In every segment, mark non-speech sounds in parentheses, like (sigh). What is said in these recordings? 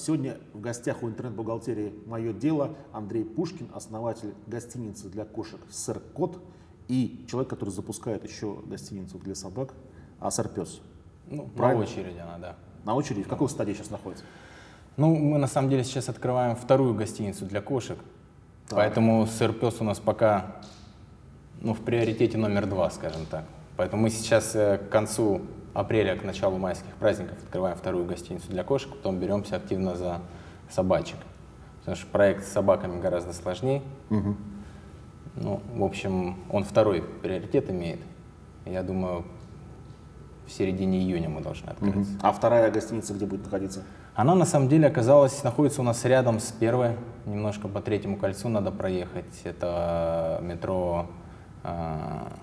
Сегодня в гостях у интернет-бухгалтерии «Мое дело» Андрей Пушкин, основатель гостиницы для кошек «Сэр Кот» и человек, который запускает еще гостиницу для собак а «Сэр Пес». Ну, Правильно? на очереди она, да. На очереди? В какой стадии сейчас находится? Ну, мы на самом деле сейчас открываем вторую гостиницу для кошек. Так. Поэтому сыр пес у нас пока ну, в приоритете номер два, скажем так. Поэтому мы сейчас э, к концу апреля, к началу майских праздников открываем вторую гостиницу для кошек, потом беремся активно за собачек. Потому что проект с собаками гораздо сложнее. Мгм. Ну, в общем, он второй приоритет имеет. Я думаю, в середине июня мы должны открыться. А вторая гостиница где будет находиться? Она на самом деле оказалась, находится у нас рядом с первой, немножко по третьему кольцу надо проехать. Это метро, а, ну,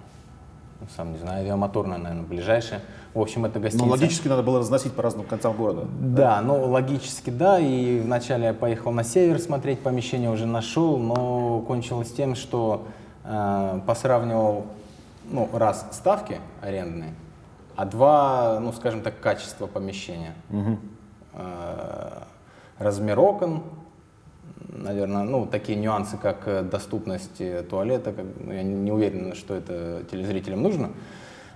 сам не знаю, авиамоторное, наверное, ближайшее. В общем, это Ну, гостиница. логически надо было разносить по разным концам города. Да, ну логически да. И вначале я поехал на север смотреть помещение, уже нашел, но кончилось тем, что э, посравнивал, ну, раз ставки арендные, а два, ну, скажем так, качество помещения. Э, размер окон, наверное, ну, такие нюансы, как э, доступность э, туалета, как, ну, я не уверен, что это телезрителям нужно.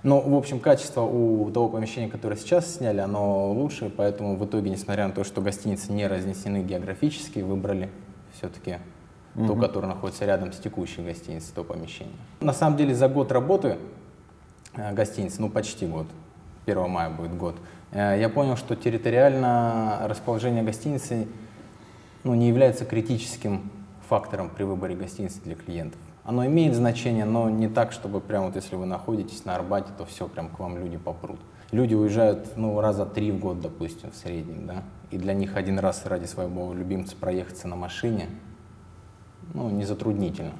Но, в общем, качество у того помещения, которое сейчас сняли, оно лучше, поэтому в итоге, несмотря на то, что гостиницы не разнесены географически, выбрали все-таки ту, которая находится рядом с текущей гостиницей, то помещение. На самом деле, за год работы э, гостиницы, ну, почти год, 1 мая будет год, я понял, что территориально расположение гостиницы ну, не является критическим фактором при выборе гостиницы для клиентов. Оно имеет значение, но не так, чтобы прям вот если вы находитесь на Арбате, то все, прям к вам люди попрут. Люди уезжают, ну, раза три в год, допустим, в среднем, да, и для них один раз ради своего любимца проехаться на машине, ну, не затруднительно,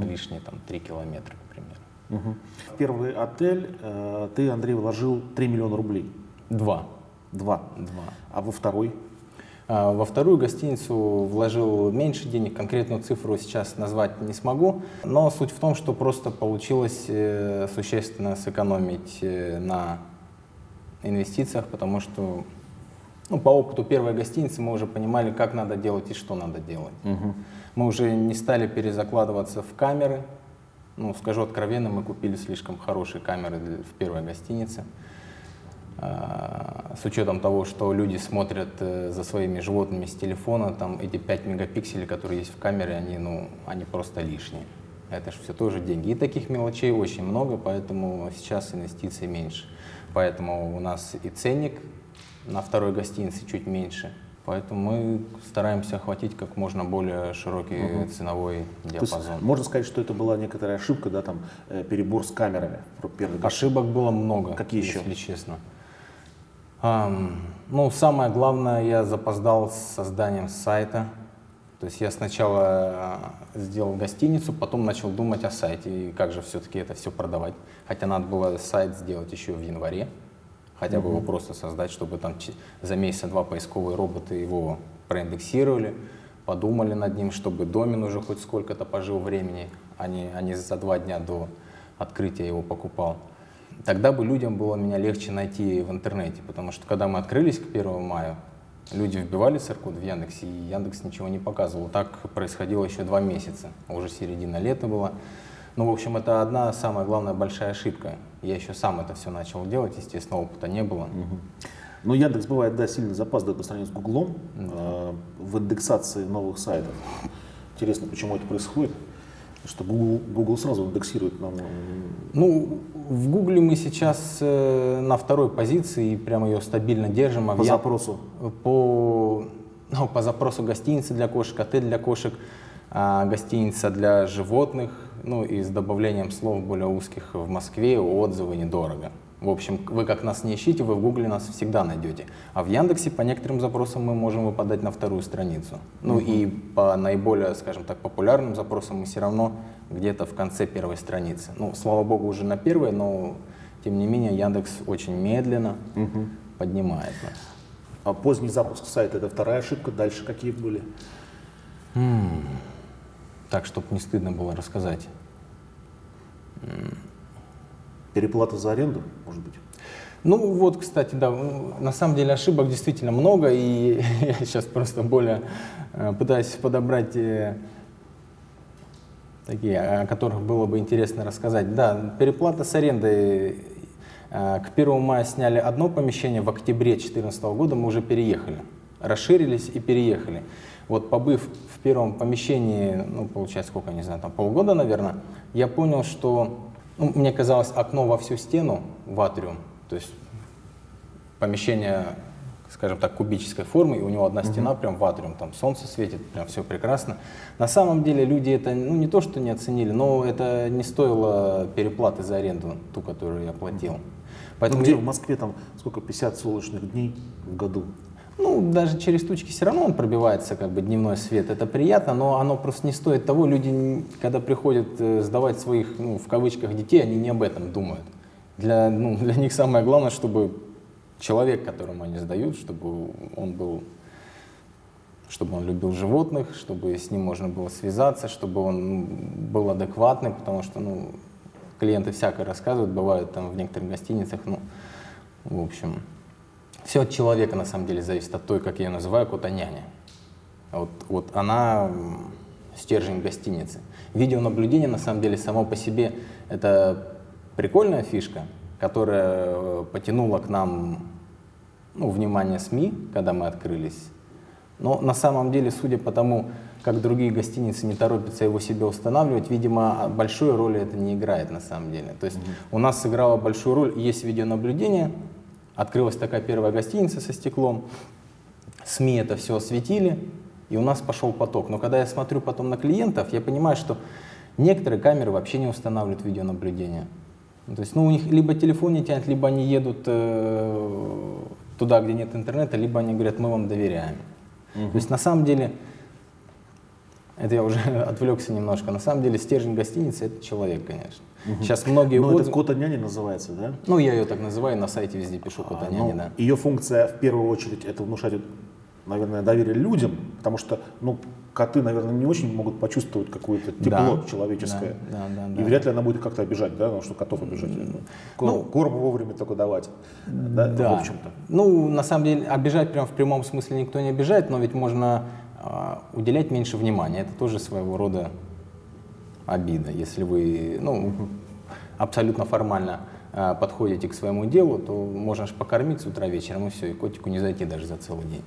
лишние там три километра, к примеру. Мгм. В первый отель э, ты, Андрей, вложил 3 миллиона рублей. Два. Два. Два. А во второй? А, Во вторую гостиницу вложил меньше денег, конкретную цифру сейчас назвать не смогу, но суть в том, что просто получилось э, существенно сэкономить э, на инвестициях, потому что ну, по опыту первой гостиницы мы уже понимали, как надо делать и что надо делать. Мы уже не стали перезакладываться в камеры. Ну, скажу откровенно, мы купили слишком хорошие камеры в первой гостинице. С учетом того, что люди смотрят э, за своими животными с телефона, там эти 5 мегапикселей, которые есть в камере, они, ну, они просто лишние. Это же все тоже деньги. И таких мелочей очень много, поэтому сейчас инвестиций меньше. Поэтому у нас и ценник на второй гостинице чуть меньше. Поэтому мы стараемся охватить как можно более широкий ценовой То есть диапазон. можно сказать, что это была некоторая ошибка, да, там, э, перебор с камерами. Ошибок было много, Какие еще? если честно. Ну, самое главное, я запоздал с созданием сайта. То есть я сначала а, сделал гостиницу, потом начал думать о сайте, и как же все-таки это все продавать. Хотя надо было сайт сделать еще в январе, хотя бы его просто создать, чтобы там за месяца-два поисковые роботы его проиндексировали, подумали над ним, чтобы домен уже хоть сколько-то пожил времени, а не, а не за два дня до открытия его покупал. Тогда бы людям было меня легче найти в интернете, потому что когда мы открылись к 1 мая, люди вбивали сэр-код в Яндексе, и Яндекс ничего не показывал. Так происходило еще два месяца, уже середина лета была. Ну, в общем, это одна самая главная большая ошибка. Я еще сам это все начал делать, естественно, опыта не было. Ну, Яндекс бывает, да, сильно запаздывает по сравнению с Гуглом э, в индексации новых сайтов. Интересно, почему это происходит? Что Google, Google сразу индексирует нам. э, Ну, в Гугле мы сейчас э, на второй позиции и прямо ее стабильно держим. а По Ян- запросу. По, ну, по запросу гостиницы для кошек, отель для кошек, а, гостиница для животных, ну и с добавлением слов более узких в Москве, отзывы недорого. В общем, вы как нас не ищите, вы в Гугле нас всегда найдете. А в Яндексе по некоторым запросам мы можем выпадать на вторую страницу. Ну и по наиболее, скажем так, популярным запросам мы все равно где-то в конце первой страницы. Ну, слава богу, уже на первой, но тем не менее Яндекс очень медленно поднимает нас. А поздний запуск сайта это вторая ошибка. Дальше какие были? Так, чтобы не стыдно было рассказать. Переплата за аренду, может быть? Ну вот, кстати, да, на самом деле ошибок действительно много, и (laughs) я сейчас просто более э, пытаюсь подобрать э, такие, о которых было бы интересно рассказать. Да, переплата с арендой. Э, к 1 мая сняли одно помещение, в октябре 2014 года мы уже переехали, расширились и переехали. Вот побыв в первом помещении, ну, получается, сколько, не знаю, там полгода, наверное, я понял, что ну, мне казалось окно во всю стену в атриум, то есть помещение, скажем так, кубической формы, и у него одна стена прям в атриум, там солнце светит, прям все прекрасно. На самом деле люди это, ну не то, что не оценили, но это не стоило переплаты за аренду, ту, которую я платил. Поэтому ну, где я... в Москве там сколько, 50 солнечных дней в году? Ну, даже через тучки все равно он пробивается, как бы дневной свет. Это приятно, но оно просто не стоит того. Люди, когда приходят э, сдавать своих, ну, в кавычках, детей, они не об этом думают. Для, ну, (laughs) для них самое главное, чтобы человек, которому они сдают, чтобы он был чтобы он любил животных, чтобы с ним можно было связаться, чтобы он был адекватный, потому что ну, клиенты всякое рассказывают, бывают там в некоторых гостиницах, ну, в общем, все от человека на самом деле зависит, от той, как я ее называю, кота-няня. Вот, вот она стержень гостиницы. Видеонаблюдение на самом деле само по себе это прикольная фишка, которая э, потянула к нам ну, внимание СМИ, когда мы открылись. Но на самом деле, судя по тому, как другие гостиницы не торопятся его себе устанавливать, видимо, большой роли это не играет на самом деле. То есть mm-hmm. у нас сыграло большую роль, есть видеонаблюдение, открылась такая первая гостиница со стеклом, СМИ это все осветили, и у нас пошел поток. Но когда я смотрю потом на клиентов, я понимаю, что некоторые камеры вообще не устанавливают видеонаблюдение. То есть, ну, у них либо телефон не тянет, либо они едут э, туда, где нет интернета, либо они говорят, мы вам доверяем. Угу. То есть на самом деле, это я уже (laughs) отвлекся немножко, на самом деле стержень гостиницы это человек, конечно. Угу. Сейчас многие Но отзывы... это кота няни называется, да? Ну, я ее так называю, на сайте везде пишу кота а, няни, ну, да. Ее функция в первую очередь это внушать, наверное, доверие людям, потому что, ну, коты, наверное, не очень могут почувствовать какое-то тепло да, человеческое. Да, да, да, и вряд ли она будет как-то обижать, да, потому что котов обижать. Ну, корм вовремя только давать. Да, да. в общем-то. Ну, на самом деле, обижать прям в прямом смысле никто не обижает, но ведь можно а, уделять меньше внимания. Это тоже своего рода обида. Если вы, ну, абсолютно формально а, подходите к своему делу, то можно же покормить с утра вечером и все, и котику не зайти даже за целый день.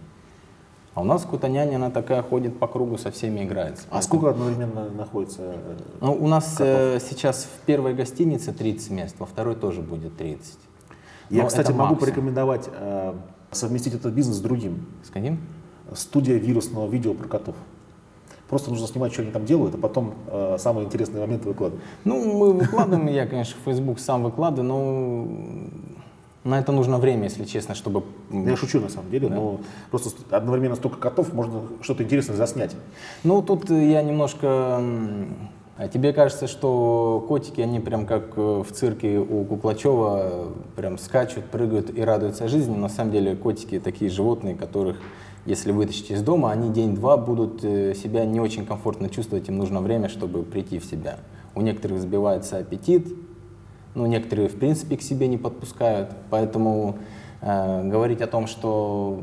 А у нас кута-няня, она такая ходит по кругу, со всеми играется. А сколько одновременно находится? Э, ну, у нас э, сейчас в первой гостинице 30 мест, во второй тоже будет 30. Я, Но кстати, могу порекомендовать э, совместить этот бизнес с другим. С каким? Студия вирусного видео про котов. Просто нужно снимать, что они там делают, а потом э, самые интересные моменты выкладывать. Ну, мы выкладываем, я, конечно, в Facebook сам выкладываю, но на это нужно время, если честно, чтобы... Я шучу на самом деле, да. но просто одновременно столько котов, можно что-то интересное заснять. Ну, тут я немножко... А тебе кажется, что котики, они прям как э, в цирке у Куклачева прям скачут, прыгают и радуются жизни. На самом деле котики такие животные, которых, если вытащить из дома, они день-два будут э, себя не очень комфортно чувствовать, им нужно время, чтобы прийти в себя. У некоторых сбивается аппетит, ну, некоторые, в принципе, к себе не подпускают. Поэтому э, говорить о том, что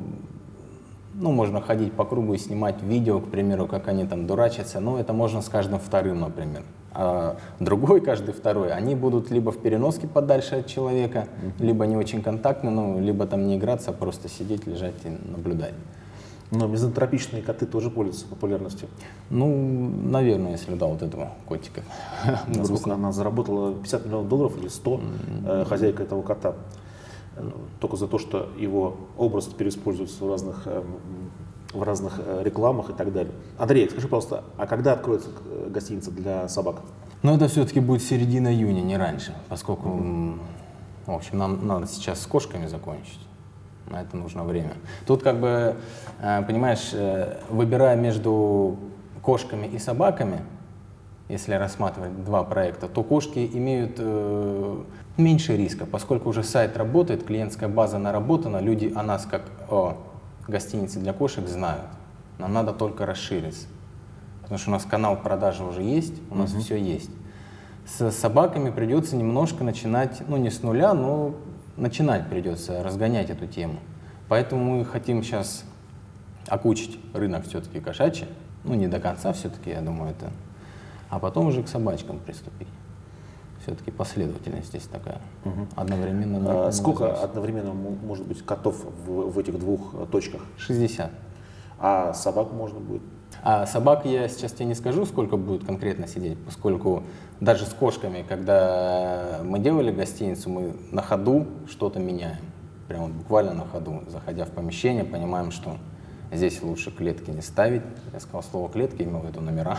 ну, можно ходить по кругу и снимать видео, к примеру, как они там дурачатся, ну, это можно с каждым вторым, например. А другой, каждый второй, они будут либо в переноске подальше от человека, либо не очень контактны, ну, либо там не играться, а просто сидеть, лежать и наблюдать. Но мизантропичные коты тоже пользуются популярностью. Ну, наверное, если да, вот этого котика. (laughs) Сколько она заработала? 50 миллионов долларов или 100 mm-hmm. хозяйка этого кота. Только за то, что его образ теперь используется в разных, э, в разных э, рекламах и так далее. Андрей, скажи, пожалуйста, а когда откроется гостиница для собак? Ну, это все-таки будет середина июня, не раньше, поскольку, в общем, нам надо сейчас с кошками закончить на это нужно время. Тут как бы, э, понимаешь, э, выбирая между кошками и собаками, если рассматривать два проекта, то кошки имеют э, меньше риска, поскольку уже сайт работает, клиентская база наработана, люди о нас как о гостинице для кошек знают. Нам надо только расшириться. Потому что у нас канал продажи уже есть, у нас угу. все есть. С собаками придется немножко начинать, ну не с нуля, но начинать придется, разгонять эту тему. Поэтому мы хотим сейчас окучить рынок все-таки кошачий. Ну, не до конца все-таки, я думаю, это. А потом уже к собачкам приступить. Все-таки последовательность здесь такая. Мгм. Одновременно. А сколько называется. одновременно может быть котов в, в этих двух точках? 60. А собак можно будет? А собак я сейчас тебе не скажу, сколько будет конкретно сидеть, поскольку даже с кошками, когда мы делали гостиницу, мы на ходу что-то меняем. Прямо вот буквально на ходу. Заходя в помещение, понимаем, что здесь лучше клетки не ставить. Я сказал слово клетки, имел в виду номера.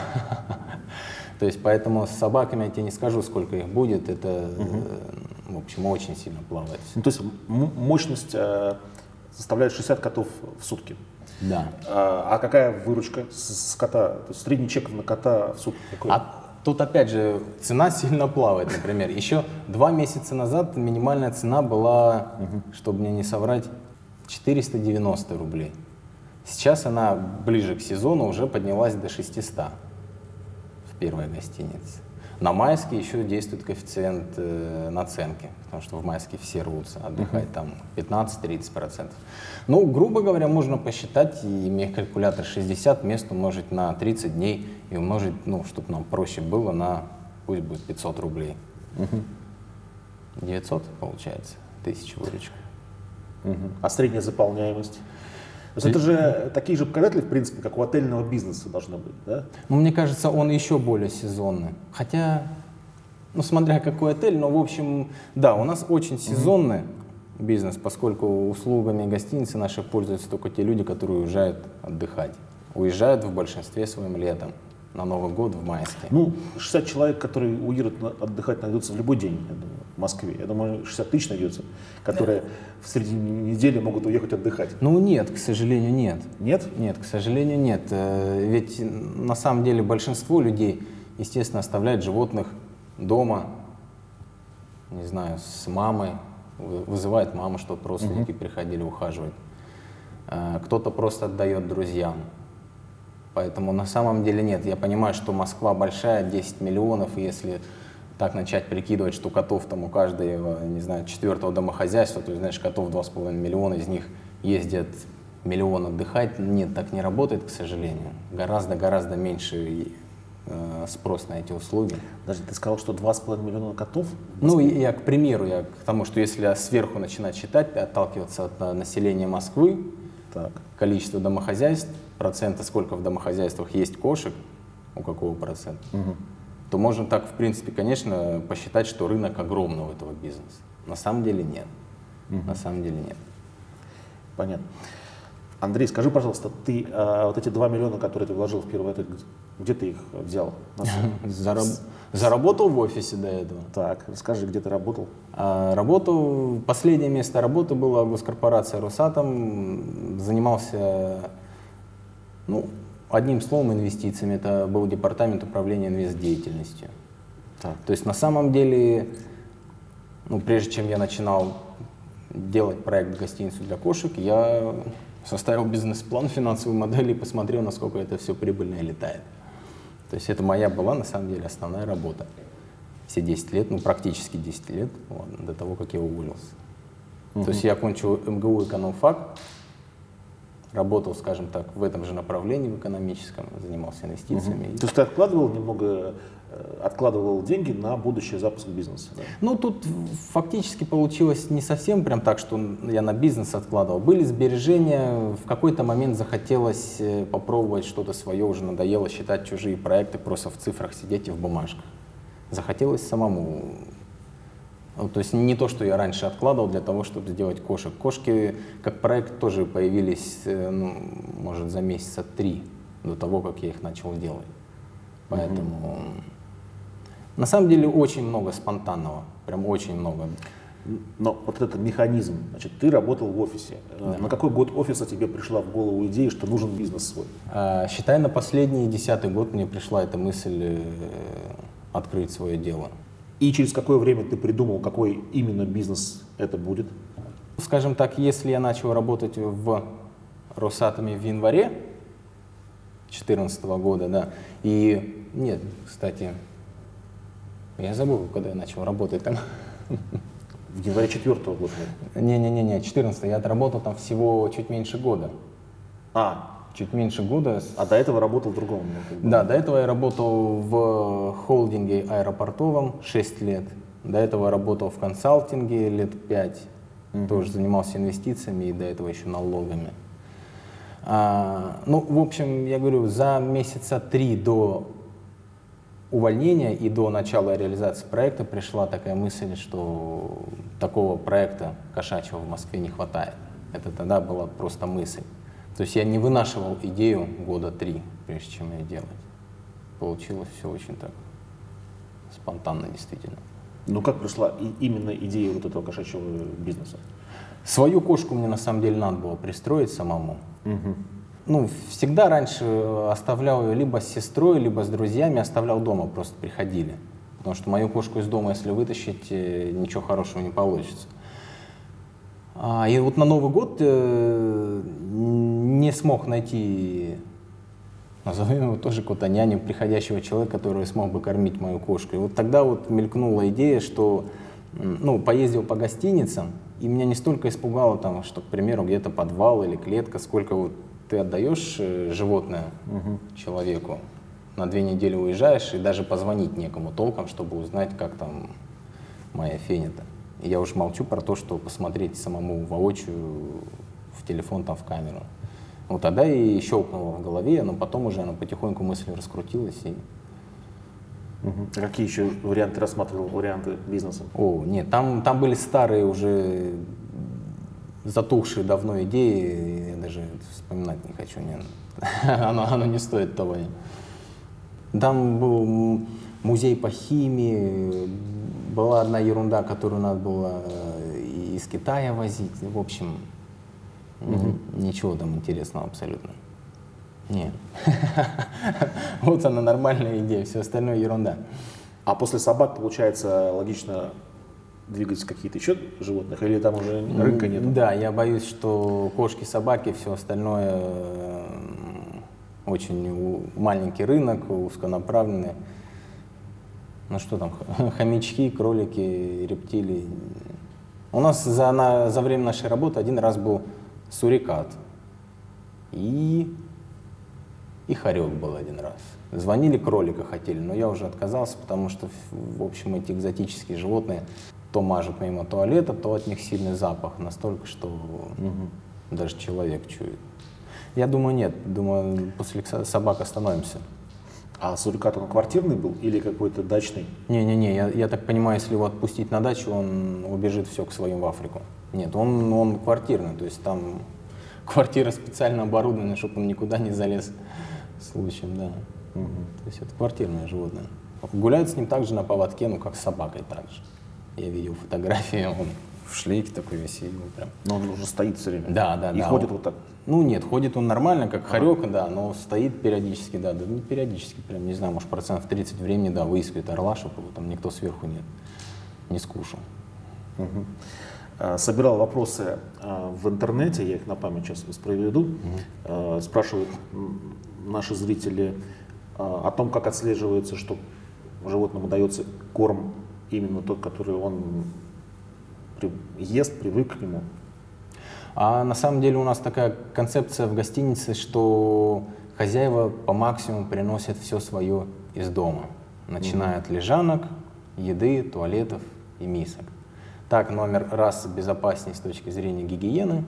(laughs) То есть поэтому с собаками я тебе не скажу, сколько их будет. Это, э, в общем, очень сильно плавает. Ну, то есть мощность э, составляет 60 котов в сутки. Да. А, а какая выручка с, с кота? То есть средний чек на кота в сутки какой? А тут опять же цена сильно плавает, например. Еще два месяца назад минимальная цена была, чтобы мне не соврать, 490 рублей. Сейчас она ближе к сезону уже поднялась до 600 в первой гостинице. На майске еще действует коэффициент э, наценки, потому что в майске все рвутся отдыхать, там 15-30%. Ну, грубо говоря, можно посчитать, и имея калькулятор 60 мест умножить на 30 дней и умножить, ну, чтобы нам проще было, на, пусть будет 500 рублей. 900 получается, тысяча выручка. А средняя заполняемость? То есть это же такие же показатели, в принципе, как у отельного бизнеса должны быть, да? Ну, мне кажется, он еще более сезонный. Хотя, ну, смотря какой отель, но, в общем, да, у нас очень сезонный бизнес, поскольку услугами гостиницы наши пользуются только те люди, которые уезжают отдыхать. Уезжают в большинстве своим летом, на Новый год в майске. Ну, 60 человек, которые уедут отдыхать, найдутся в любой день, я думаю, в Москве. Я думаю, 60 тысяч найдется, которые в середине недели могут уехать отдыхать. Ну, нет, к сожалению, нет. Нет? Нет, к сожалению, нет. Э, Ведь на самом деле большинство людей, естественно, оставляют животных дома, не знаю, с мамой, вы- вызывает маму, чтобы родственники приходили ухаживать. Э, Кто-то просто отдает друзьям. Поэтому на самом деле нет. Я понимаю, что Москва большая, 10 миллионов, и если так начать прикидывать, что котов там у каждого, не знаю, четвертого домохозяйства, то есть, знаешь, котов 2,5 миллиона, из них ездят миллион отдыхать. Нет, так не работает, к сожалению. Гораздо-гораздо меньше э, спрос на эти услуги. Даже ты сказал, что 2,5 миллиона котов? Ну, я, к примеру, я к тому, что если сверху начинать считать, отталкиваться от э, населения Москвы, Так. количество домохозяйств, процента, сколько в домохозяйствах есть кошек, у какого процента, то можно так, в принципе, конечно, посчитать, что рынок огромный у этого бизнеса. На самом деле нет. На самом деле нет. Понятно. Андрей, скажи, пожалуйста, ты а, вот эти 2 миллиона, которые ты вложил в первый отель, где ты их взял? (laughs) Зараб- Заработал в офисе до этого. Так, расскажи, где ты работал? А работу, последнее место работы было госкорпорация Росатом. Занимался, ну, одним словом, инвестициями. Это был департамент управления инвестдеятельностью. Так. То есть на самом деле, ну, прежде чем я начинал делать проект гостиницу для кошек, я составил бизнес-план, финансовую модель и посмотрел, насколько это все прибыльно и летает. То есть это моя была на самом деле основная работа. Все 10 лет, ну практически 10 лет, вот, до того, как я уволился. То есть я окончил МГУ экономфак, работал, скажем так, в этом же направлении, в экономическом, занимался инвестициями. То есть ты откладывал немного, э, откладывал деньги на будущий запуск бизнеса? да? Ну, тут фактически получилось не совсем прям так, что я на бизнес откладывал. Были сбережения, в какой-то момент захотелось э, попробовать что-то свое, уже надоело считать чужие проекты, просто в цифрах сидеть и в бумажках. Захотелось самому. Ну, то есть не то, что я раньше откладывал для того, чтобы сделать кошек. Кошки как проект тоже появились, э, ну, может, за месяца три до того, как я их начал делать. Поэтому на самом деле очень много спонтанного, прям очень много. Но вот этот механизм, значит, ты работал в офисе. Э, На какой год офиса тебе пришла в голову идея, что нужен бизнес свой? А, Считай, на последний десятый год мне пришла эта мысль э, открыть свое дело. И через какое время ты придумал, какой именно бизнес это будет? Скажем так, если я начал работать в Росатоме в январе 2014 года, да, и нет, кстати, я забыл, когда я начал работать там. В январе четвертого года. Не-не-не, 14 я отработал там всего чуть меньше года. А, Чуть меньше года. а до этого работал в другом. ну. Да, до этого я работал в холдинге аэропортовом 6 лет. До этого работал в консалтинге лет 5. Тоже занимался инвестициями и до этого еще налогами. А, ну, в общем, я говорю, за месяца три до увольнения и до начала реализации проекта пришла такая мысль, что такого проекта кошачьего в Москве не хватает. Это тогда была просто мысль. То есть я не вынашивал идею года три, прежде чем ее делать. Получилось все очень так спонтанно, действительно. Ну как пришла именно идея вот этого кошачьего бизнеса? Свою кошку мне на самом деле надо было пристроить самому. Ну, всегда раньше оставлял ее либо с сестрой, либо с друзьями, оставлял дома, просто приходили. Потому что мою кошку из дома, если вытащить, э, ничего хорошего не получится. А, и вот на Новый год э, не смог найти, назовем его тоже какого-то няню, приходящего человека, который смог бы кормить мою кошку. И вот тогда вот мелькнула идея, что, ну, поездил по гостиницам, и меня не столько испугало там, что, к примеру, где-то подвал или клетка, сколько вот ты отдаешь э, животное человеку, на две недели уезжаешь, и даже позвонить некому толком, чтобы узнать, как там моя фенита. И я уж молчу про то, что посмотреть самому воочию в телефон, там, в камеру. Вот тогда и щелкнуло в голове, но потом уже она потихоньку мысль раскрутилась. И... А какие еще варианты рассматривал, варианты бизнеса? О, нет, там, там были старые уже затухшие давно идеи, я даже вспоминать не хочу, нет. (laughs) оно, оно не стоит того. Там был музей по химии, была одна ерунда, которую надо было э, из Китая возить. В общем, н- ничего там интересного абсолютно. Нет. (laughs) Вот она нормальная идея, все остальное ерунда. А после собак, получается, логично двигать какие-то еще животных, или там уже рынка нет? Да, я боюсь, что кошки, собаки, все остальное очень маленький рынок, узконаправленный. Ну что там, (laughs) хомячки, кролики, рептилии. У нас за, на- за время нашей работы один раз был сурикат. И, и хорек был один раз. Звонили, кролика хотели, но я уже отказался, потому что, в общем, эти экзотические животные то мажут мимо туалета, то от них сильный запах, настолько, что даже человек чует. Я думаю, нет. Думаю, после собак остановимся. А сурикат он квартирный был или какой-то дачный? Не-не-не, я, я так понимаю, если его отпустить на дачу, он убежит все к своим в Африку. Нет, он, он квартирный, то есть там квартира специально оборудована, чтобы он никуда не залез случаем, да. То есть это квартирное животное. Гуляют с ним также на поводке, ну как с собакой также. Я видел фотографии, он в шлейке такой весь, и его прям Но он уже стоит все время. Да, да, И да. ходит Он- вот так. Ну нет, ходит он нормально, как хорек, да, но стоит периодически, да, да, не периодически, прям, не знаю, может, процентов 30 времени, да, выискивает орла, чтобы его там никто сверху не, не скушал. А, Собирал вопросы а, в интернете, я их на память сейчас воспроизведу. А, Спрашивают наши зрители о том, как отслеживается, что животному дается корм именно тот, который он ест, привык к нему. А на самом деле у нас такая концепция в гостинице, что хозяева по максимуму приносят все свое из дома, начиная от лежанок, еды, туалетов и мисок. Так, номер раз безопаснее с точки зрения гигиены,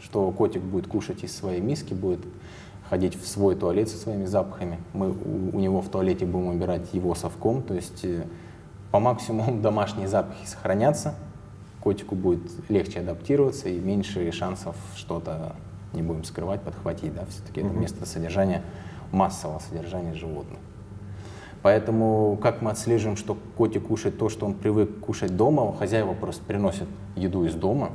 что котик будет кушать из своей миски, будет ходить в свой туалет со своими запахами. Мы у, у него в туалете будем убирать его совком, то есть э, по максимуму (laughs) домашние запахи сохранятся, котику будет легче адаптироваться и меньше шансов что-то не будем скрывать, подхватить, да, все-таки это место содержания, массового содержания животных. Поэтому как мы отслеживаем, что котик кушает то, что он привык кушать дома, хозяева просто приносят еду из дома,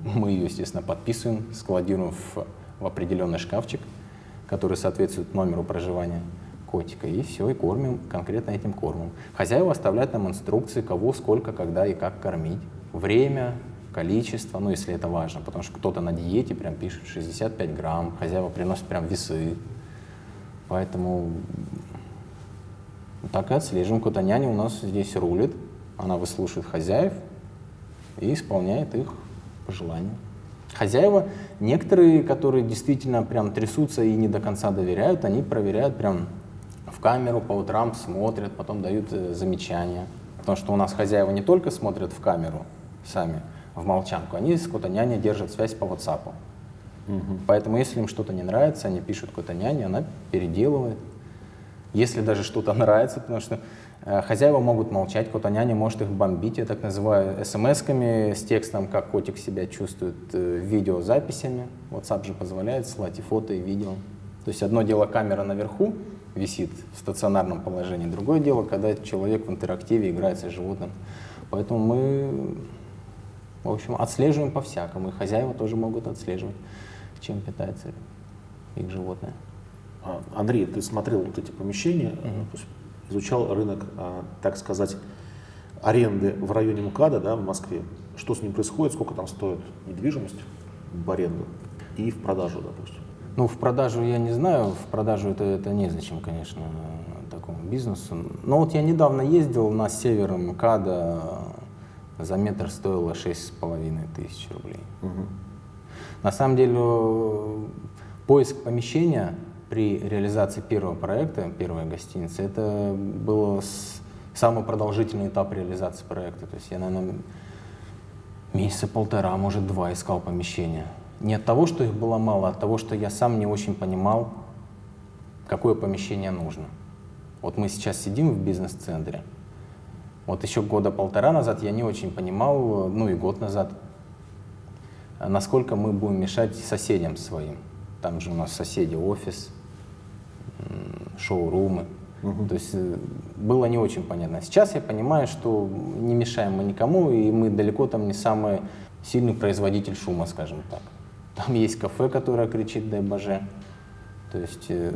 мы ее, естественно, подписываем, складируем в, в определенный шкафчик, который соответствует номеру проживания котика, и все, и кормим конкретно этим кормом. Хозяева оставляют нам инструкции, кого, сколько, когда и как кормить. Время, количество, ну, если это важно, потому что кто-то на диете прям пишет 65 грамм, хозяева приносят прям весы. Поэтому так и отслеживаем. Кота няня у нас здесь рулит, она выслушивает хозяев, и исполняет их пожелания. Хозяева, некоторые, которые действительно прям трясутся и не до конца доверяют, они проверяют прям в камеру по утрам, смотрят, потом дают э, замечания. Потому что у нас хозяева не только смотрят в камеру сами, в молчанку, они с кота няней держат связь по WhatsApp. Угу. Поэтому если им что-то не нравится, они пишут кота няне, она переделывает. Если даже что-то (laughs) нравится, потому что Э, хозяева могут молчать, кота няня может их бомбить, я так называю, смс-ками с текстом, как котик себя чувствует, э, видеозаписями. WhatsApp же позволяет ссылать и фото, и видео. То есть одно дело камера наверху висит в стационарном положении, другое дело, когда человек в интерактиве играется с животным. Поэтому мы, в общем, отслеживаем по-всякому, и хозяева тоже могут отслеживать, чем питается их животное. А, Андрей, ты смотрел вот эти помещения, угу изучал рынок, а, так сказать, аренды в районе МКАДа, да, в Москве. Что с ним происходит, сколько там стоит недвижимость в аренду и в продажу, допустим. Ну, в продажу я не знаю, в продажу это, это незачем, конечно, такому бизнесу. Но вот я недавно ездил на север МКАДа, за метр стоило шесть с половиной тысяч рублей. Угу. На самом деле, поиск помещения при реализации первого проекта, первой гостиницы, это был самый продолжительный этап реализации проекта. То есть я, наверное, месяца полтора, может два искал помещение. Не от того, что их было мало, а от того, что я сам не очень понимал, какое помещение нужно. Вот мы сейчас сидим в бизнес-центре. Вот еще года полтора назад я не очень понимал, ну и год назад, насколько мы будем мешать соседям своим. Там же у нас соседи офис, шоурумы. Угу. То есть э, было не очень понятно. Сейчас я понимаю, что не мешаем мы никому, и мы далеко там не самый сильный производитель шума, скажем так. Там есть кафе, которое кричит «дай боже». То есть э,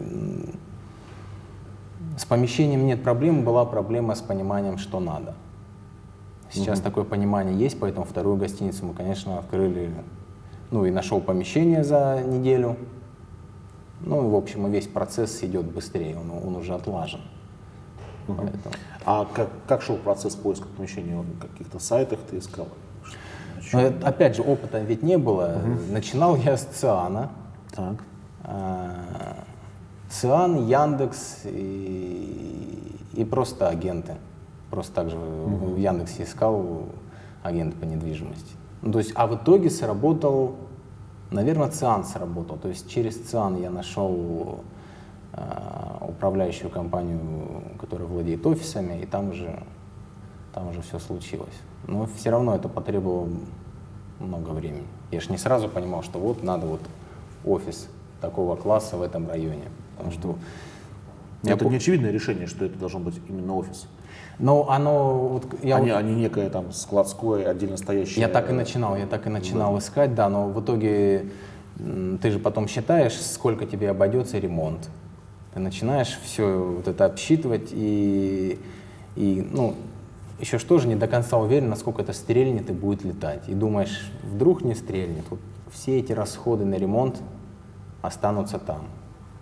с помещением нет проблем, была проблема с пониманием, что надо. Сейчас угу. такое понимание есть, поэтому вторую гостиницу мы, конечно, открыли, ну и нашел помещение за неделю, ну, в общем, и весь процесс идет быстрее, он, он уже отлажен. Поэтому. А как, как шел процесс поиска помещения? На каких-то сайтах ты искал? Ну, это, опять же, опыта ведь не было. Угу. Начинал я с Циана. Так. А, Циан, Яндекс и, и просто агенты. Просто так же угу. в Яндексе искал агент по недвижимости. Ну, то есть, а в итоге сработал Наверное, ЦИАН сработал. То есть через ЦИАН я нашел э, управляющую компанию, которая владеет офисами, и там уже, там уже все случилось. Но все равно это потребовало много времени. Я же не сразу понимал, что вот надо вот офис такого класса в этом районе. Потому что это по... не очевидное решение, что это должен быть именно офис. Но оно... Вот, я они, вот, они некое там складское, отдельно стоящее... Я так и начинал, я так и начинал да. искать, да, но в итоге ты же потом считаешь, сколько тебе обойдется ремонт. Ты начинаешь все вот это обсчитывать и, и ну, еще что же не до конца уверен, насколько это стрельнет и будет летать. И думаешь, вдруг не стрельнет. Вот все эти расходы на ремонт останутся там.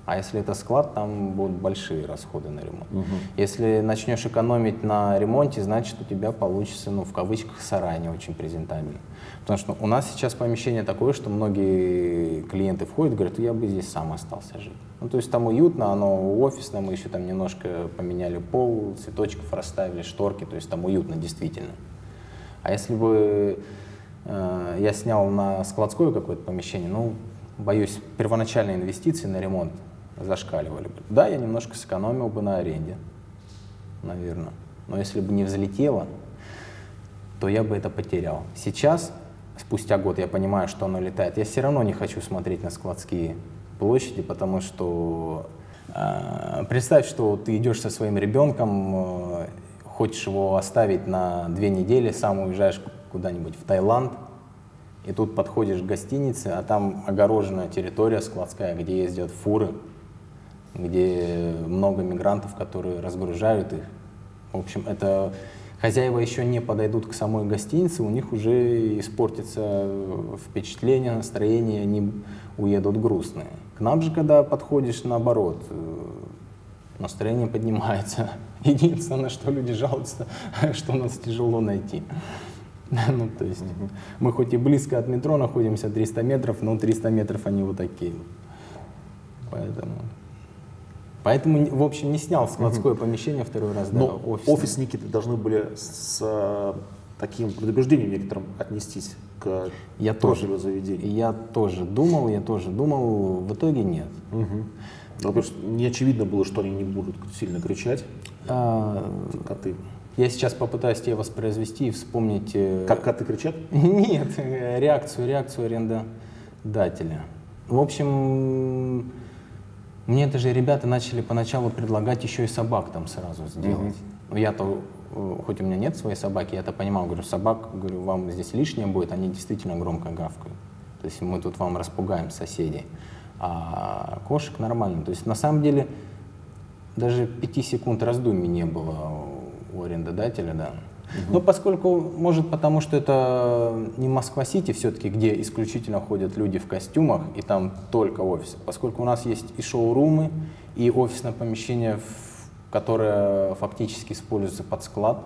А если это склад, там будут большие расходы на ремонт. Угу. Если начнешь экономить на ремонте, значит у тебя получится, ну, в кавычках, сарай не очень презентабельно. Потому что у нас сейчас помещение такое, что многие клиенты входят и говорят, я бы здесь сам остался жить. Ну, то есть там уютно, оно офисное, мы еще там немножко поменяли пол, цветочков расставили, шторки, то есть там уютно действительно. А если бы э, я снял на складское какое-то помещение, ну, боюсь, первоначальные инвестиции на ремонт зашкаливали бы. Да, я немножко сэкономил бы на аренде, наверное. Но если бы не взлетело, то я бы это потерял. Сейчас, спустя год, я понимаю, что оно летает. Я все равно не хочу смотреть на складские площади, потому что э, представь, что ты идешь со своим ребенком, э, хочешь его оставить на две недели, сам уезжаешь куда-нибудь в Таиланд, и тут подходишь к гостинице, а там огороженная территория складская, где ездят фуры, где много мигрантов, которые разгружают их. В общем, это хозяева еще не подойдут к самой гостинице, у них уже испортится впечатление, настроение, они уедут грустные. К нам же, когда подходишь, наоборот, э, настроение поднимается. (laughs) Единственное, что люди жалуются, (laughs) что нас тяжело найти. (laughs) Ну, то есть мы хоть и близко от метро находимся, 300 метров, но 300 метров они вот такие. Поэтому... Поэтому, в общем, не снял складское помещение второй раз, да, Но офисное. офисники должны были с э, таким предубеждением некоторым отнестись к Я тоже. заведения. Я тоже думал, я тоже думал, в итоге нет. Мгм. Ну, не очевидно было, что они не будут сильно кричать, А, коты. я сейчас попытаюсь тебя воспроизвести и вспомнить... э, Как коты кричат? (laughs) Нет, э, реакцию, реакцию арендодателя. В общем, мне даже ребята начали поначалу предлагать еще и собак там сразу сделать. Но я-то, э, хоть у меня нет своей собаки, я-то понимал, говорю, собак, говорю, вам здесь лишнее будет, они действительно громко гавкают. То есть мы тут вам распугаем соседей. А кошек нормально. То есть на самом деле даже пяти секунд раздумий не было у арендодателя, да. Но поскольку, может, потому что это не Москва-Сити все-таки, где исключительно ходят люди в костюмах, и там только офис. Поскольку у нас есть и шоурумы, и офисное помещение, которое фактически используется под склад.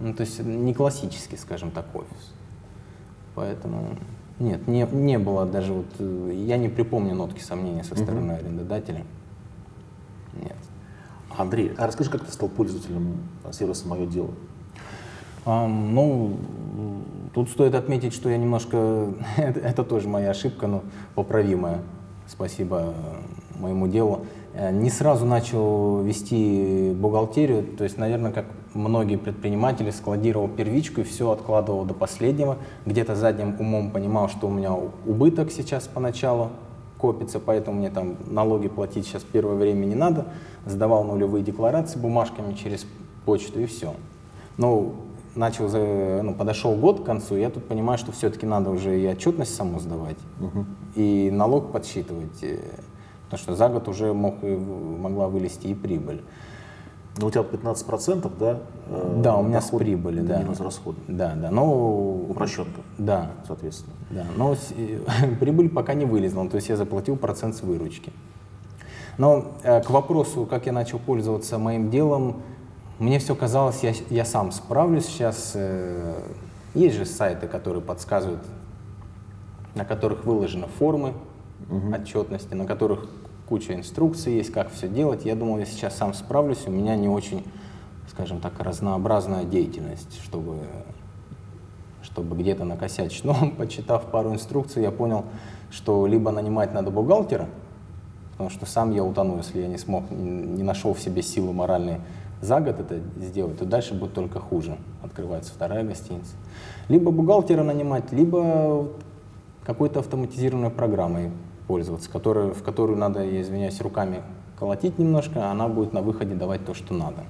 Ну, то есть не классический, скажем так, офис. Поэтому нет, не, не было даже вот, э, я не припомню нотки сомнения со стороны арендодателя. Нет. Андрей, а расскажи, как ты стал пользователем сервиса «Мое дело»? Ну, тут стоит отметить, что я немножко, (laughs) это, тоже моя ошибка, но поправимая, спасибо моему делу. Э, Не сразу начал вести бухгалтерию, то есть, наверное, как многие предприниматели, складировал первичку и все откладывал до последнего. Где-то задним умом понимал, что у меня убыток сейчас поначалу копится, поэтому мне там налоги платить сейчас первое время не надо. Сдавал нулевые декларации бумажками через почту и все. Ну, начал, ну, подошел год к концу, я тут понимаю, что все-таки надо уже и отчетность саму сдавать, и налог подсчитывать, э, потому что за год уже мог, могла вылезти и прибыль. Ну, у тебя 15%, да? э, да, у меня доход с прибыли, да. Минус расходы. Да, да, но... Упрощенка, Да, соответственно. да, но с- э, (laughs) прибыль пока не вылезла, то есть я заплатил процент с выручки. Но э, к вопросу, как я начал пользоваться моим делом, мне все казалось, я, я сам справлюсь. Сейчас э, есть же сайты, которые подсказывают, на которых выложены формы отчетности, на которых куча инструкций есть, как все делать. Я думал, я сейчас сам справлюсь, у меня не очень, скажем так, разнообразная деятельность, чтобы чтобы где-то накосячить. (laughs) Но почитав пару инструкций, я понял, что либо нанимать надо бухгалтера, потому что сам я утону, если я не смог, не нашел в себе силы моральной за год это сделать, то дальше будет только хуже. Открывается вторая гостиница. Либо бухгалтера нанимать, либо какой-то автоматизированной программой пользоваться, которая, в которую надо, я извиняюсь, руками колотить немножко, а она будет на выходе давать то, что надо.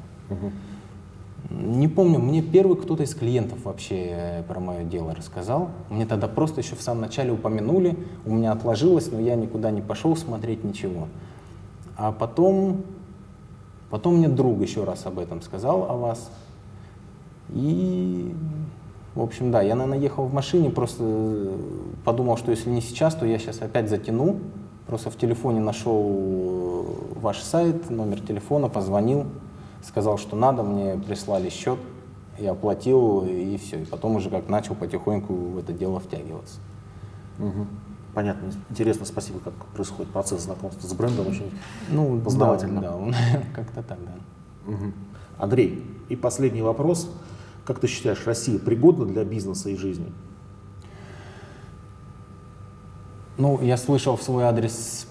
Не помню, мне первый кто-то из клиентов вообще э, про мое дело рассказал. Мне тогда просто еще в самом начале упомянули, у меня отложилось, но я никуда не пошел смотреть ничего. А потом, потом мне друг еще раз об этом сказал, о вас. И, в общем, да, я, наверное, ехал в машине, просто э, подумал, что если не сейчас, то я сейчас опять затяну. Просто в телефоне нашел э, ваш сайт, номер телефона, позвонил, сказал, что надо, мне прислали счет, я оплатил и все. И потом уже как начал потихоньку в это дело втягиваться. Мгм. Понятно. Интересно, спасибо, как происходит процесс знакомства с брендом. Очень Ну, Познавательно. Да, да, (laughs) как-то так, да. Мгм. Андрей, и последний вопрос. Как ты считаешь, Россия пригодна для бизнеса и жизни? Ну, я слышал в свой адрес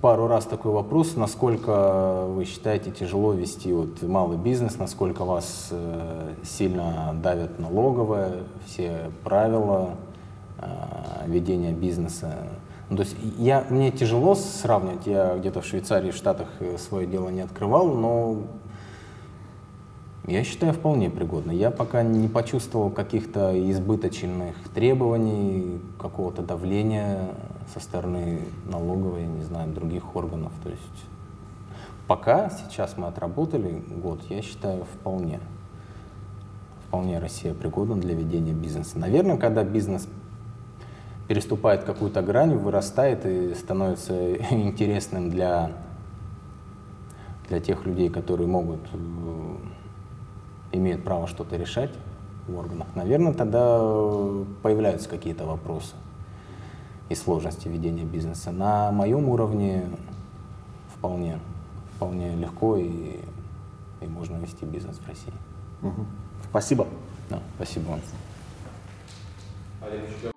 пару раз такой вопрос, насколько вы считаете тяжело вести вот малый бизнес, насколько вас э, сильно давят налоговые, все правила ведения бизнеса. Ну, то есть я, мне тяжело сравнивать, я где-то в Швейцарии, в Штатах э, свое дело не открывал, но я считаю, вполне пригодно. Я пока не почувствовал каких-то избыточных требований, какого-то давления со стороны налоговой, не знаю, других органов. То есть пока сейчас мы отработали год, я считаю, вполне. Вполне Россия пригодна для ведения бизнеса. Наверное, когда бизнес переступает какую-то грань, вырастает и становится (laughs) интересным для, для тех людей, которые могут, э, имеют право что-то решать, в органах, наверное, тогда появляются какие-то вопросы и сложности ведения бизнеса. На моем уровне вполне, вполне легко и, и можно вести бизнес в России. Угу. Спасибо. Да, спасибо вам. Олег, еще